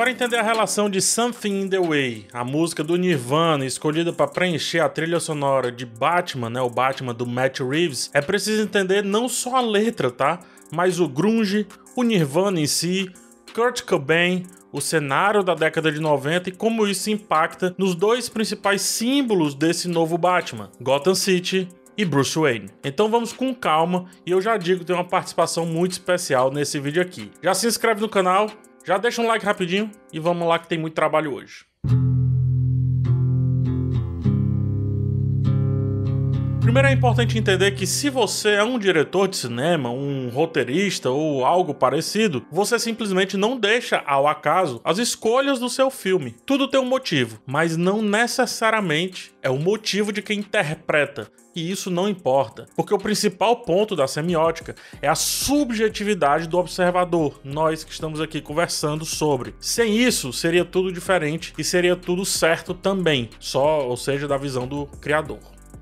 Para entender a relação de Something in the Way, a música do Nirvana escolhida para preencher a trilha sonora de Batman, né, o Batman do Matt Reeves, é preciso entender não só a letra, tá? Mas o grunge, o Nirvana em si, Kurt Cobain, o cenário da década de 90 e como isso impacta nos dois principais símbolos desse novo Batman, Gotham City e Bruce Wayne. Então vamos com calma e eu já digo que tem uma participação muito especial nesse vídeo aqui. Já se inscreve no canal, já deixa um like rapidinho e vamos lá que tem muito trabalho hoje. Primeiro é importante entender que se você é um diretor de cinema, um roteirista ou algo parecido, você simplesmente não deixa ao acaso as escolhas do seu filme. Tudo tem um motivo, mas não necessariamente é o motivo de quem interpreta. E isso não importa, porque o principal ponto da semiótica é a subjetividade do observador, nós que estamos aqui conversando sobre. Sem isso, seria tudo diferente e seria tudo certo também, só, ou seja, da visão do criador.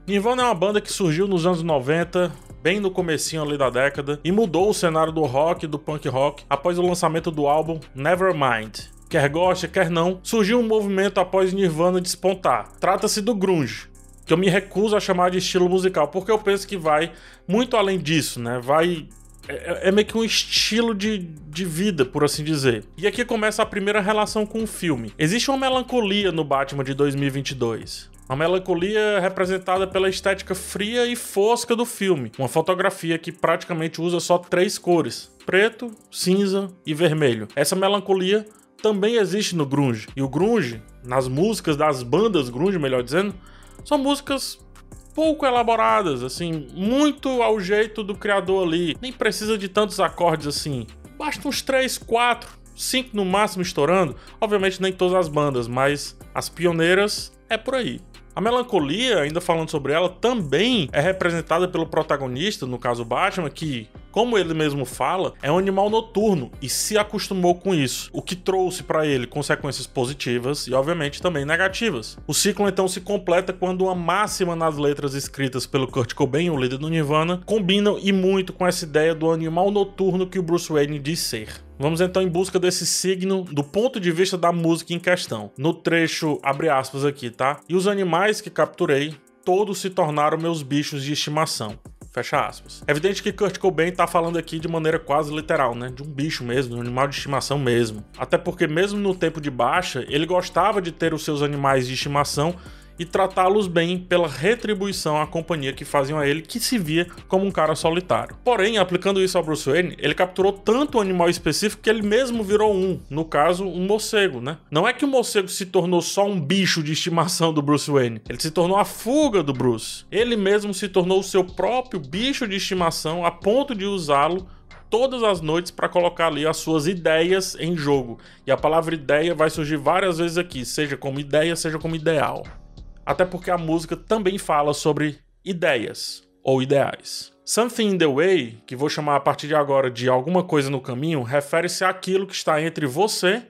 Nirvana é uma banda que surgiu nos anos 90, bem no comecinho ali da década, e mudou o cenário do rock e do punk rock após o lançamento do álbum Nevermind. Quer goste, quer não, surgiu um movimento após Nirvana despontar. Trata-se do grunge, que eu me recuso a chamar de estilo musical, porque eu penso que vai muito além disso, né? Vai é, é, meio que um estilo de, de vida, por assim dizer. E aqui começa a primeira relação com o filme. Existe uma melancolia no Batman de 2022. Uma melancolia representada pela estética fria e fosca do filme. Uma fotografia que praticamente usa só três cores: preto, cinza e vermelho. Essa melancolia também existe no grunge. E o grunge, nas músicas das bandas grunge, melhor dizendo, são músicas pouco elaboradas, assim, muito ao jeito do criador ali. Nem precisa de tantos acordes assim. Basta uns 3, 4, 5 no máximo estourando. Obviamente nem todas as bandas, mas as pioneiras é por aí. A melancolia, ainda falando sobre ela, também é representada pelo protagonista, no caso Batman, que, como ele mesmo fala, é um animal noturno e se acostumou com isso, o que trouxe para ele consequências positivas e, obviamente, também negativas. O ciclo então se completa quando uma máxima nas letras escritas pelo Kurt Cobain, o líder do Nirvana, combinam e muito com essa ideia do animal noturno que o Bruce Wayne diz ser. Vamos então em busca desse signo do ponto de vista da música em questão. No trecho, abre aspas aqui, tá? E os animais que capturei, todos se tornaram meus bichos de estimação. Fecha aspas. É evidente que Kurt Cobain tá falando aqui de maneira quase literal, né? De um bicho mesmo, de um animal de estimação mesmo. Até porque, mesmo no tempo de baixa, ele gostava de ter os seus animais de estimação e tratá-los bem pela retribuição à companhia que faziam a ele, que se via como um cara solitário. Porém, aplicando isso ao Bruce Wayne, ele capturou tanto o animal específico que ele mesmo virou um, no caso, um morcego, né? Não é que o morcego se tornou só um bicho de estimação do Bruce Wayne, ele se tornou a fuga do Bruce. Ele mesmo se tornou o seu próprio bicho de estimação a ponto de usá-lo todas as noites para colocar ali as suas ideias em jogo. E a palavra ideia vai surgir várias vezes aqui, seja como ideia, seja como ideal até porque a música também fala sobre ideias ou ideais. Something in the Way, que vou chamar a partir de agora de alguma coisa no caminho, refere-se àquilo que está entre você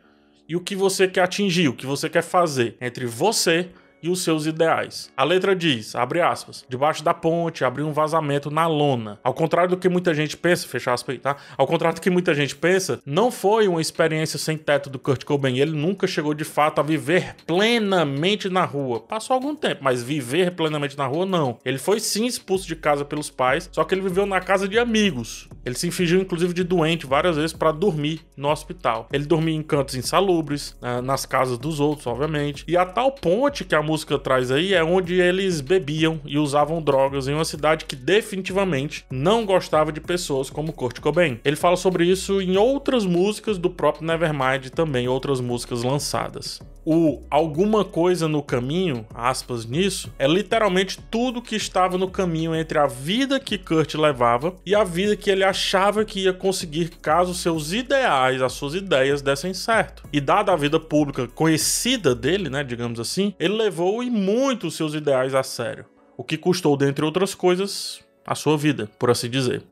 e o que você quer atingir, o que você quer fazer, entre você e os seus ideais. A letra diz, abre aspas, debaixo da ponte abriu um vazamento na lona. Ao contrário do que muita gente pensa, fecha aspas aí, tá? Ao contrário do que muita gente pensa, não foi uma experiência sem teto do Kurt Cobain. Ele nunca chegou de fato a viver plenamente na rua. Passou algum tempo, mas viver plenamente na rua não. Ele foi sim expulso de casa pelos pais, só que ele viveu na casa de amigos. Ele se fingiu inclusive de doente várias vezes para dormir no hospital. Ele dormia em cantos insalubres, né, nas casas dos outros, obviamente. E a tal ponte que a música traz aí é onde eles bebiam e usavam drogas em uma cidade que definitivamente não gostava de pessoas como Kurt Cobain. Ele fala sobre isso em outras músicas do próprio Nevermind também outras músicas lançadas. O alguma coisa no caminho, aspas nisso, é literalmente tudo que estava no caminho entre a vida que Kurt levava e a vida que ele achava que ia conseguir caso seus ideais, as suas ideias dessem certo. E dada a vida pública conhecida dele, né, digamos assim, ele levou e muito seus ideais a sério, o que custou, dentre outras coisas, a sua vida, por assim dizer.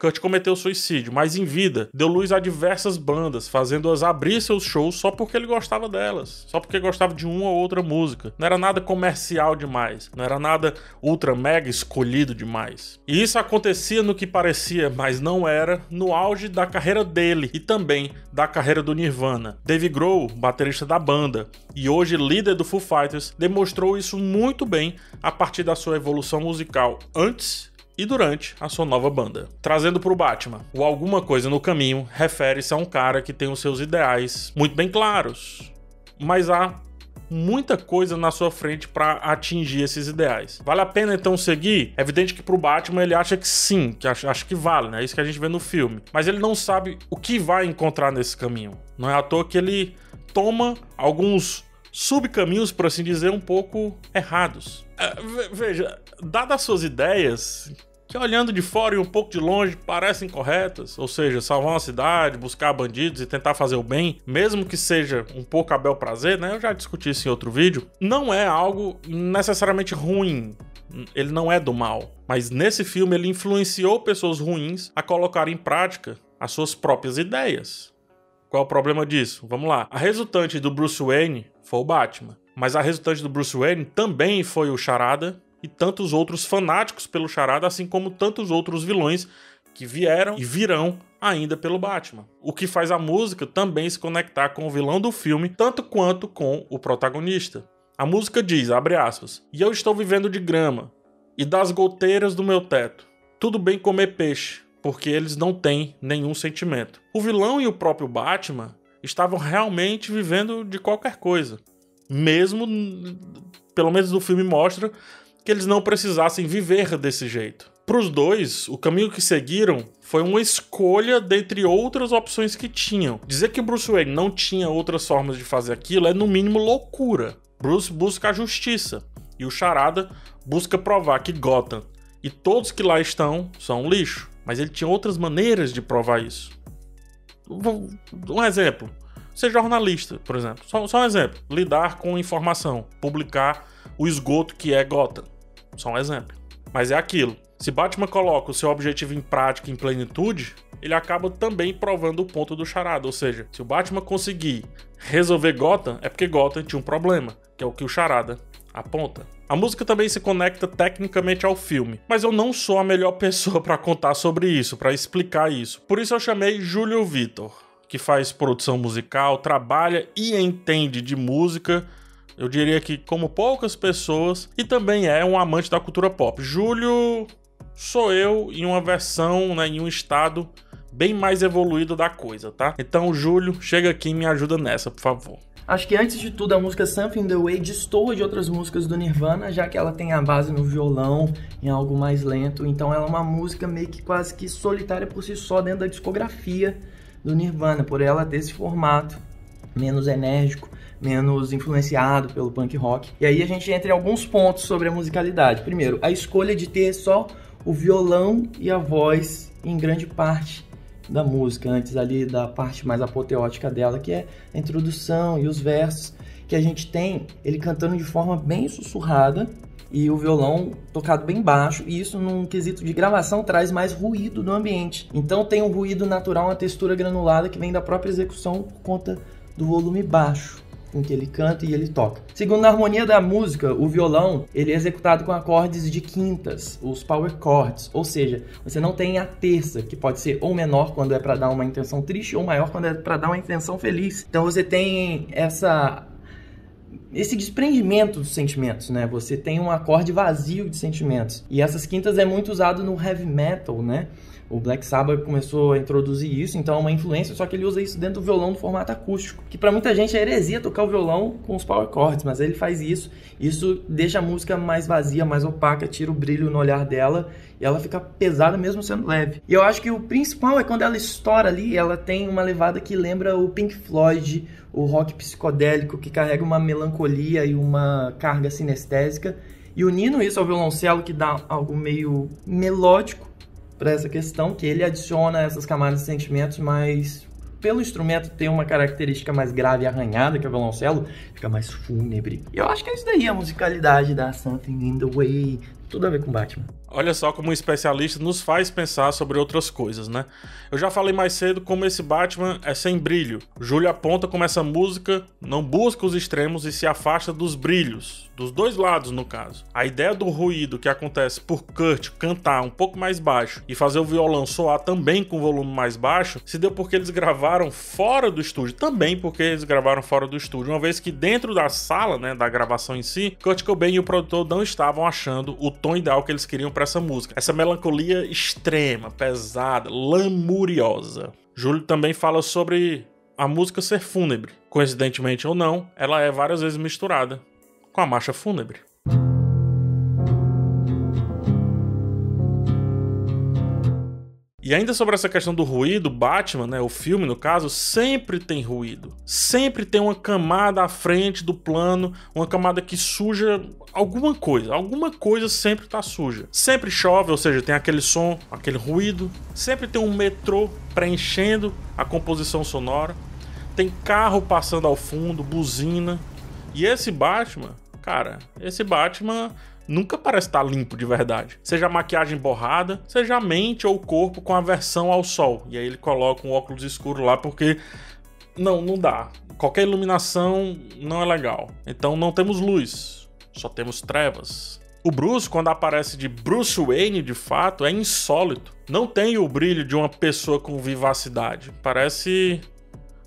Kurt cometeu suicídio, mas em vida deu luz a diversas bandas, fazendo-as abrir seus shows só porque ele gostava delas, só porque gostava de uma ou outra música. Não era nada comercial demais, não era nada ultra mega escolhido demais. E isso acontecia no que parecia, mas não era, no auge da carreira dele e também da carreira do Nirvana. Dave Grohl, baterista da banda e hoje líder do Foo Fighters, demonstrou isso muito bem a partir da sua evolução musical antes e durante a sua nova banda. Trazendo para o Batman, o alguma coisa no caminho refere-se a um cara que tem os seus ideais muito bem claros, mas há muita coisa na sua frente para atingir esses ideais. Vale a pena então seguir? É evidente que pro Batman ele acha que sim, que acha, acha que vale, né? É isso que a gente vê no filme. Mas ele não sabe o que vai encontrar nesse caminho. Não é à toa que ele toma alguns subcaminhos, por assim dizer, um pouco errados. É, veja, dadas suas ideias, que olhando de fora e um pouco de longe parecem corretas, ou seja, salvar uma cidade, buscar bandidos e tentar fazer o bem, mesmo que seja um pouco a bel prazer, né? Eu já discuti isso em outro vídeo, não é algo necessariamente ruim. Ele não é do mal, mas nesse filme ele influenciou pessoas ruins a colocar em prática as suas próprias ideias. Qual é o problema disso? Vamos lá. A resultante do Bruce Wayne foi o Batman, mas a resultante do Bruce Wayne também foi o Charada e tantos outros fanáticos pelo Charada, assim como tantos outros vilões que vieram e virão ainda pelo Batman. O que faz a música também se conectar com o vilão do filme, tanto quanto com o protagonista. A música diz, abre aspas, e eu estou vivendo de grama e das goteiras do meu teto. Tudo bem comer peixe, porque eles não têm nenhum sentimento. O vilão e o próprio Batman estavam realmente vivendo de qualquer coisa. Mesmo, pelo menos no filme mostra, que eles não precisassem viver desse jeito. Para os dois, o caminho que seguiram foi uma escolha dentre outras opções que tinham. Dizer que Bruce Wayne não tinha outras formas de fazer aquilo é no mínimo loucura. Bruce busca a justiça e o Charada busca provar que Gotham e todos que lá estão são um lixo. Mas ele tinha outras maneiras de provar isso. Um exemplo. Ser jornalista, por exemplo. Só, só um exemplo. Lidar com informação. Publicar o esgoto que é Gotham. Só um exemplo. Mas é aquilo. Se Batman coloca o seu objetivo em prática em plenitude, ele acaba também provando o ponto do charada. Ou seja, se o Batman conseguir resolver Gotham, é porque Gotham tinha um problema, que é o que o charada aponta. A música também se conecta tecnicamente ao filme, mas eu não sou a melhor pessoa para contar sobre isso, para explicar isso. Por isso eu chamei Júlio Vitor, que faz produção musical, trabalha e entende de música eu diria que como poucas pessoas, e também é um amante da cultura pop. Júlio sou eu em uma versão, né, em um estado bem mais evoluído da coisa, tá? Então, Júlio, chega aqui e me ajuda nessa, por favor. Acho que antes de tudo a música Something the Way destoa de outras músicas do Nirvana, já que ela tem a base no violão, em algo mais lento. Então ela é uma música meio que quase que solitária por si só dentro da discografia do Nirvana, por ela ter esse formato menos enérgico, menos influenciado pelo punk rock. E aí a gente entra em alguns pontos sobre a musicalidade. Primeiro, a escolha de ter só o violão e a voz em grande parte da música, antes ali da parte mais apoteótica dela, que é a introdução e os versos, que a gente tem ele cantando de forma bem sussurrada e o violão tocado bem baixo, e isso num quesito de gravação traz mais ruído no ambiente. Então tem um ruído natural, uma textura granulada que vem da própria execução por conta do volume baixo com que ele canta e ele toca. Segundo a harmonia da música, o violão ele é executado com acordes de quintas, os power chords, ou seja, você não tem a terça, que pode ser ou menor quando é para dar uma intenção triste ou maior quando é para dar uma intenção feliz. Então você tem essa esse desprendimento dos sentimentos, né? Você tem um acorde vazio de sentimentos. E essas quintas é muito usado no heavy metal, né? O Black Sabbath começou a introduzir isso, então é uma influência, só que ele usa isso dentro do violão no formato acústico. Que para muita gente é heresia tocar o violão com os power chords, mas ele faz isso. Isso deixa a música mais vazia, mais opaca, tira o brilho no olhar dela e ela fica pesada mesmo sendo leve. E eu acho que o principal é quando ela estoura ali, ela tem uma levada que lembra o Pink Floyd, o rock psicodélico que carrega uma melancolia e uma carga sinestésica. E unindo isso ao violoncelo que dá algo meio melódico para essa questão, que ele adiciona essas camadas de sentimentos, mas pelo instrumento ter uma característica mais grave e arranhada, que é o violoncelo, fica mais fúnebre. E eu acho que é isso daí, a musicalidade da Something in the Way, tudo a ver com Batman. Olha só como um especialista nos faz pensar sobre outras coisas, né? Eu já falei mais cedo como esse Batman é sem brilho. Júlio aponta como essa música não busca os extremos e se afasta dos brilhos, dos dois lados no caso. A ideia do ruído que acontece por Kurt cantar um pouco mais baixo e fazer o violão soar também com volume mais baixo se deu porque eles gravaram fora do estúdio, também porque eles gravaram fora do estúdio, uma vez que dentro da sala, né, da gravação em si, Kurt Cobain e o produtor não estavam achando o tom ideal que eles queriam para essa música. Essa melancolia extrema, pesada, lamuriosa. Júlio também fala sobre a música ser fúnebre. Coincidentemente ou não, ela é várias vezes misturada com a marcha fúnebre. E ainda sobre essa questão do ruído, Batman, né, o filme no caso, sempre tem ruído. Sempre tem uma camada à frente do plano, uma camada que suja alguma coisa. Alguma coisa sempre tá suja. Sempre chove, ou seja, tem aquele som, aquele ruído. Sempre tem um metrô preenchendo a composição sonora. Tem carro passando ao fundo, buzina. E esse Batman, cara, esse Batman nunca parece estar limpo de verdade. Seja a maquiagem borrada, seja a mente ou o corpo com aversão ao sol. E aí ele coloca um óculos escuro lá porque não, não dá. Qualquer iluminação não é legal. Então não temos luz, só temos trevas. O Bruce, quando aparece de Bruce Wayne de fato, é insólito. Não tem o brilho de uma pessoa com vivacidade. Parece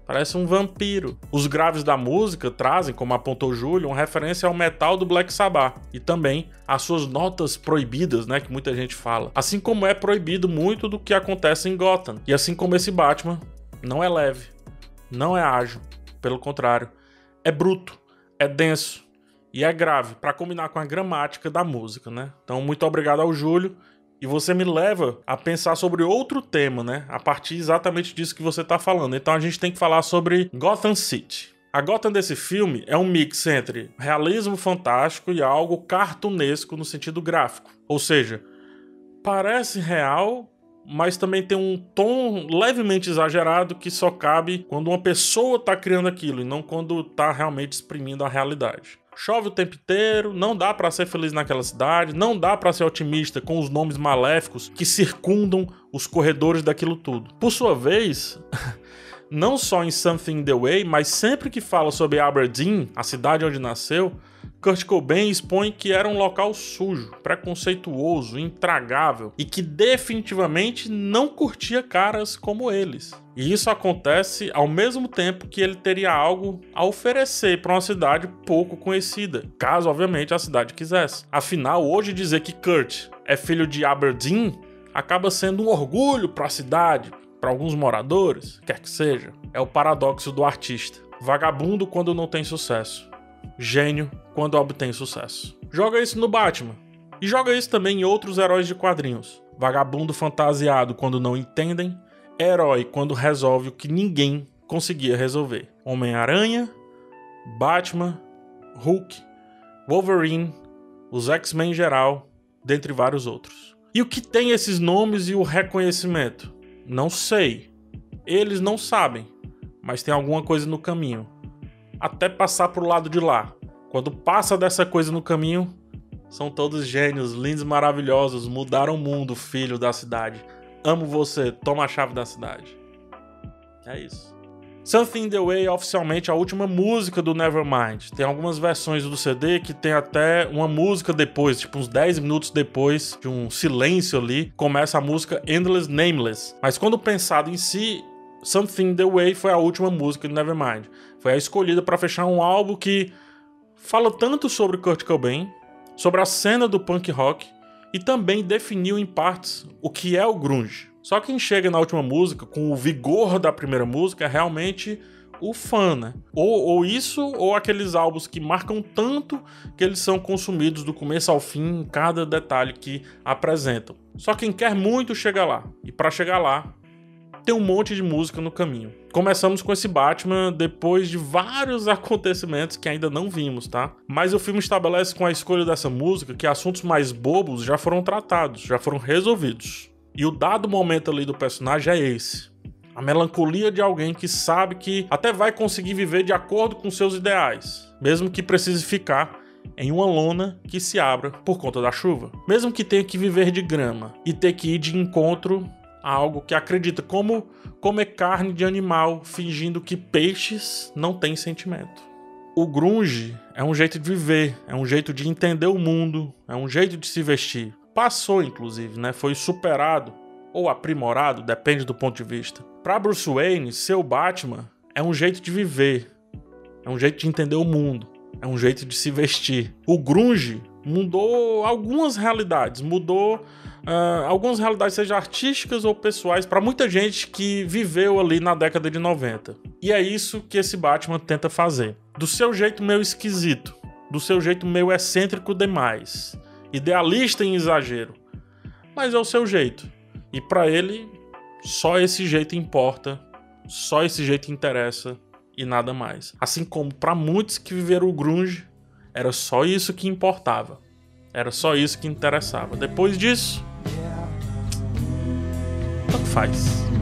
Parece um vampiro. Os graves da música trazem, como apontou Júlio, uma referência ao metal do Black Sabbath e também às suas notas proibidas, né, que muita gente fala. Assim como é proibido muito do que acontece em Gotham. E assim como esse Batman não é leve, não é ágil, pelo contrário, é bruto, é denso e é grave, para combinar com a gramática da música, né? Então, muito obrigado ao Júlio e você me leva a pensar sobre outro tema, né? A partir exatamente disso que você está falando. Então a gente tem que falar sobre Gotham City. A Gotham desse filme é um mix entre realismo fantástico e algo cartunesco no sentido gráfico. Ou seja, parece real, mas também tem um tom levemente exagerado que só cabe quando uma pessoa está criando aquilo e não quando está realmente exprimindo a realidade. Chove o tempo inteiro, não dá para ser feliz naquela cidade, não dá para ser otimista com os nomes maléficos que circundam os corredores daquilo tudo. Por sua vez, não só em Something the Way, mas sempre que fala sobre Aberdeen, a cidade onde nasceu, Kurt Cobain expõe que era um local sujo, preconceituoso, intragável e que definitivamente não curtia caras como eles. E isso acontece ao mesmo tempo que ele teria algo a oferecer para uma cidade pouco conhecida, caso obviamente a cidade quisesse. Afinal, hoje dizer que Kurt é filho de Aberdeen acaba sendo um orgulho para a cidade, para alguns moradores, quer que seja. É o paradoxo do artista. Vagabundo quando não tem sucesso gênio quando obtém sucesso. Joga isso no Batman. E joga isso também em outros heróis de quadrinhos. Vagabundo fantasiado quando não entendem, herói quando resolve o que ninguém conseguia resolver. Homem-Aranha, Batman, Hulk, Wolverine, os X-Men em geral, dentre vários outros. E o que tem esses nomes e o reconhecimento? Não sei. Eles não sabem, mas tem alguma coisa no caminho até passar pro lado de lá. Quando passa dessa coisa no caminho, são todos gênios, lindos, maravilhosos, mudaram o mundo, filho da cidade. Amo você, toma a chave da cidade. É isso. Something in the Way é oficialmente a última música do Nevermind. Tem algumas versões do CD que tem até uma música depois, tipo uns 10 minutos depois de um silêncio ali, começa a música Endless Nameless. Mas quando pensado em si, Something the Way foi a última música do Nevermind. Foi a escolhida para fechar um álbum que fala tanto sobre Kurt Cobain, sobre a cena do punk rock e também definiu em partes o que é o grunge. Só quem chega na última música com o vigor da primeira música é realmente o fã, né? Ou, ou, isso, ou aqueles álbuns que marcam tanto que eles são consumidos do começo ao fim em cada detalhe que apresentam. Só quem quer muito chega lá. E para chegar lá, tem um monte de música no caminho. Começamos com esse Batman depois de vários acontecimentos que ainda não vimos, tá? Mas o filme estabelece com a escolha dessa música que assuntos mais bobos já foram tratados, já foram resolvidos. E o dado momento ali do personagem é esse. A melancolia de alguém que sabe que até vai conseguir viver de acordo com seus ideais, mesmo que precise ficar em uma lona que se abra por conta da chuva. Mesmo que tenha que viver de grama e ter que ir de encontro a algo que acredita como comer carne de animal fingindo que peixes não têm sentimento. O grunge é um jeito de viver, é um jeito de entender o mundo, é um jeito de se vestir. Passou inclusive, né? Foi superado ou aprimorado, depende do ponto de vista. Para Bruce Wayne, seu Batman é um jeito de viver, é um jeito de entender o mundo, é um jeito de se vestir. O grunge mudou algumas realidades, mudou uh, algumas realidades, seja artísticas ou pessoais, para muita gente que viveu ali na década de 90. E é isso que esse Batman tenta fazer. Do seu jeito meio esquisito, do seu jeito meio excêntrico demais, idealista em exagero, mas é o seu jeito. E para ele, só esse jeito importa, só esse jeito interessa e nada mais. Assim como para muitos que viveram o grunge, era só isso que importava. Era só isso que interessava. Depois disso, faz.